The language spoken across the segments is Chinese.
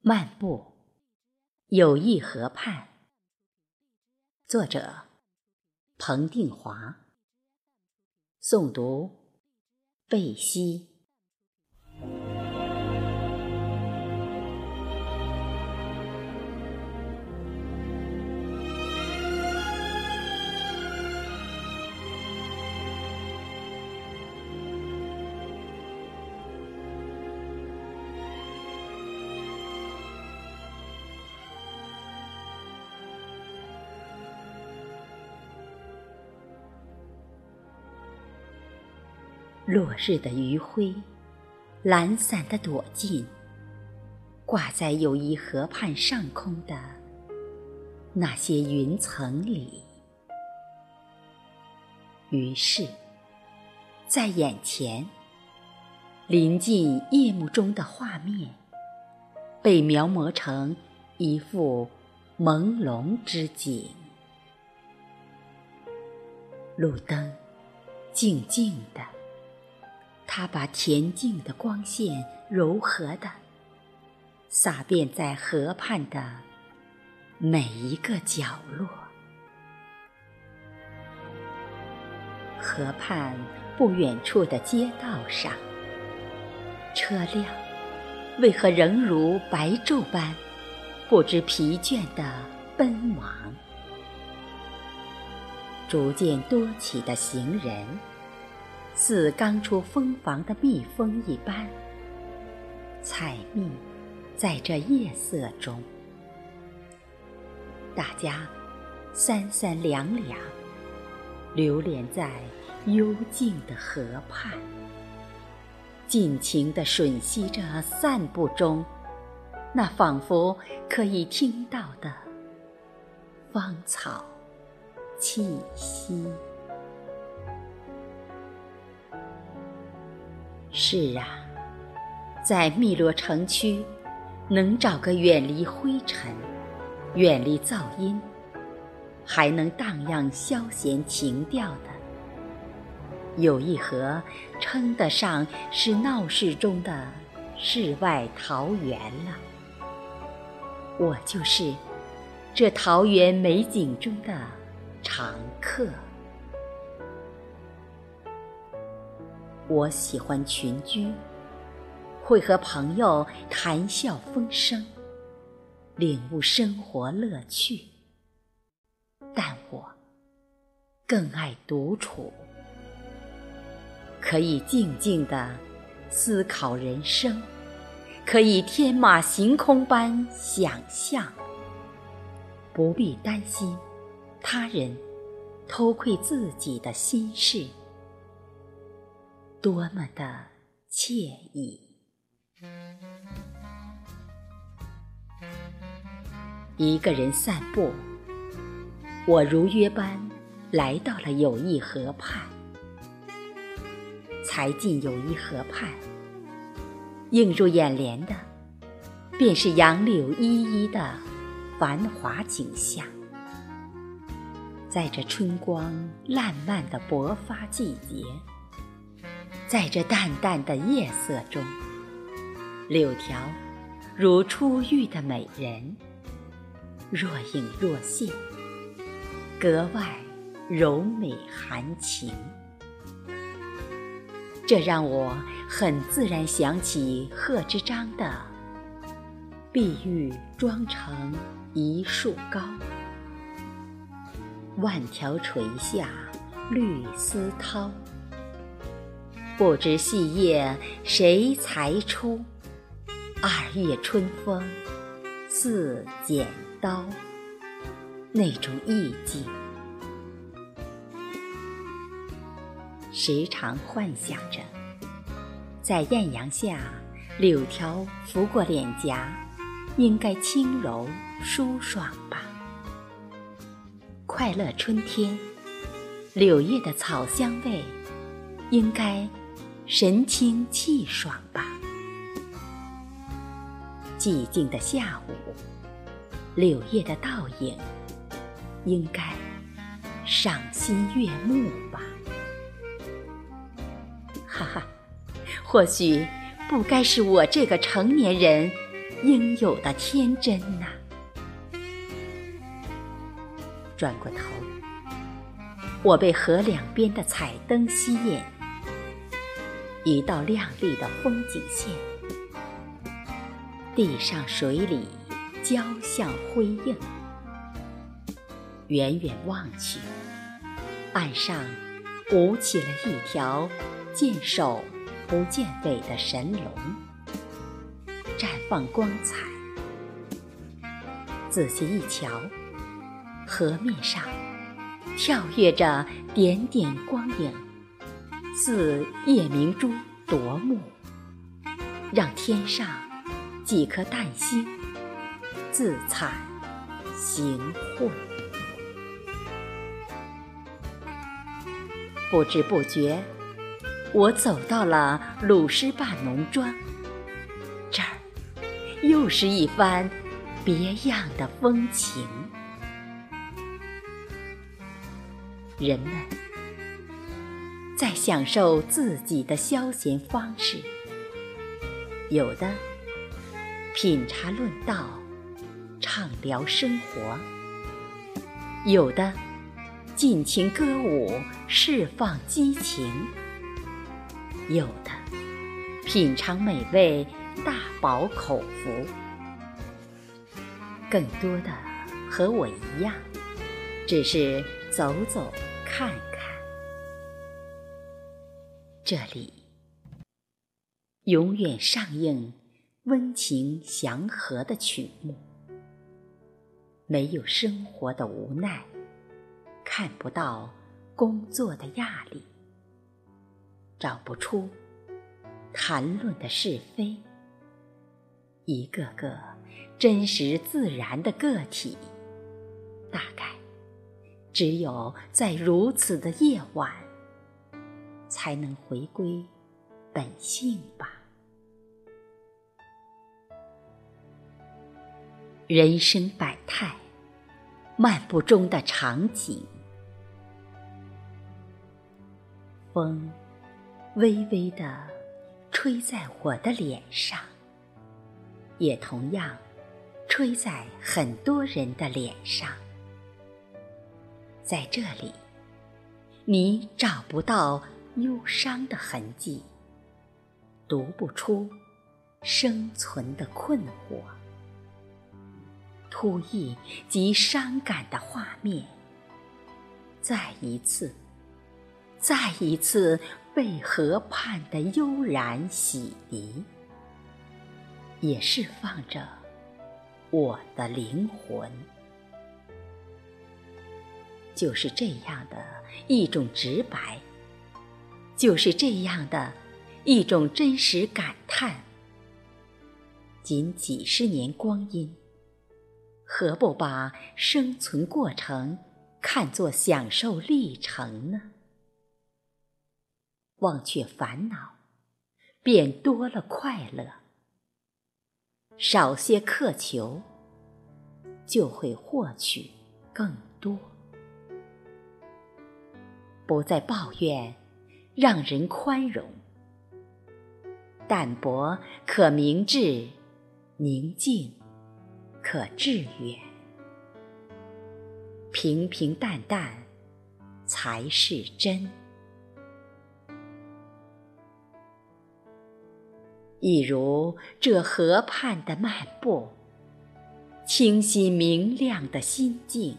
漫步，友谊河畔。作者：彭定华。诵读：贝西。落日的余晖，懒散的躲进挂在友谊河畔上空的那些云层里。于是，在眼前，临近夜幕中的画面，被描摹成一幅朦胧之景。路灯静静的。他把恬静的光线柔和的洒遍在河畔的每一个角落。河畔不远处的街道上，车辆为何仍如白昼般不知疲倦的奔忙？逐渐多起的行人。似刚出蜂房的蜜蜂一般，采蜜在这夜色中。大家三三两两流连在幽静的河畔，尽情地吮吸着散步中那仿佛可以听到的芳草气息。是啊，在汨罗城区，能找个远离灰尘、远离噪音，还能荡漾消闲情调的有一河，称得上是闹市中的世外桃源了。我就是这桃源美景中的常客。我喜欢群居，会和朋友谈笑风生，领悟生活乐趣。但我更爱独处，可以静静地思考人生，可以天马行空般想象，不必担心他人偷窥自己的心事。多么的惬意！一个人散步，我如约般来到了友谊河畔。才进友谊河畔，映入眼帘的便是杨柳依依的繁华景象。在这春光烂漫的勃发季节。在这淡淡的夜色中，柳条如初遇的美人，若隐若现，格外柔美含情。这让我很自然想起贺知章的“碧玉妆成一树高，万条垂下绿丝绦。”不知细叶谁裁出？二月春风似剪刀。那种意境，时常幻想着，在艳阳下，柳条拂过脸颊，应该轻柔舒爽吧？快乐春天，柳叶的草香味，应该。神清气爽吧。寂静的下午，柳叶的倒影，应该赏心悦目吧。哈哈，或许不该是我这个成年人应有的天真呐。转过头，我被河两边的彩灯吸引，一道亮丽的风景线，地上水里交相辉映。远远望去，岸上舞起了一条见首不见尾的神龙，绽放光彩。仔细一瞧，河面上跳跃着点点光影，似夜明珠夺目，让天上几颗淡星自惭形秽。不知不觉，我走到了鲁诗坝农庄。这儿又是一番别样的风情。人们在享受自己的消闲方式，有的品茶论道，畅聊生活；有的。尽情歌舞，释放激情；有的品尝美味，大饱口福；更多的和我一样，只是走走看。这里永远上映温情祥和的曲目，没有生活的无奈。看不到工作的压力，找不出谈论的是非。一个个真实自然的个体，大概只有在如此的夜晚，才能回归本性吧。人生百态，漫步中的场景。风微微的吹在我的脸上，也同样吹在很多人的脸上。在这里，你找不到忧伤的痕迹，读不出生存的困惑。突兀及伤感的画面，再一次。再一次被河畔的悠然洗涤，也释放着我的灵魂。就是这样的一种直白，就是这样的一种真实感叹。仅几十年光阴，何不把生存过程看作享受历程呢？忘却烦恼，便多了快乐；少些苛求，就会获取更多。不再抱怨，让人宽容；淡泊可明志，宁静可致远。平平淡淡才是真。一如这河畔的漫步，清晰明亮的心境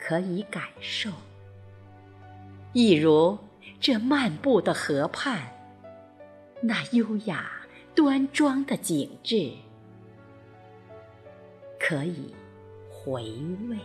可以感受；一如这漫步的河畔，那优雅端庄的景致可以回味。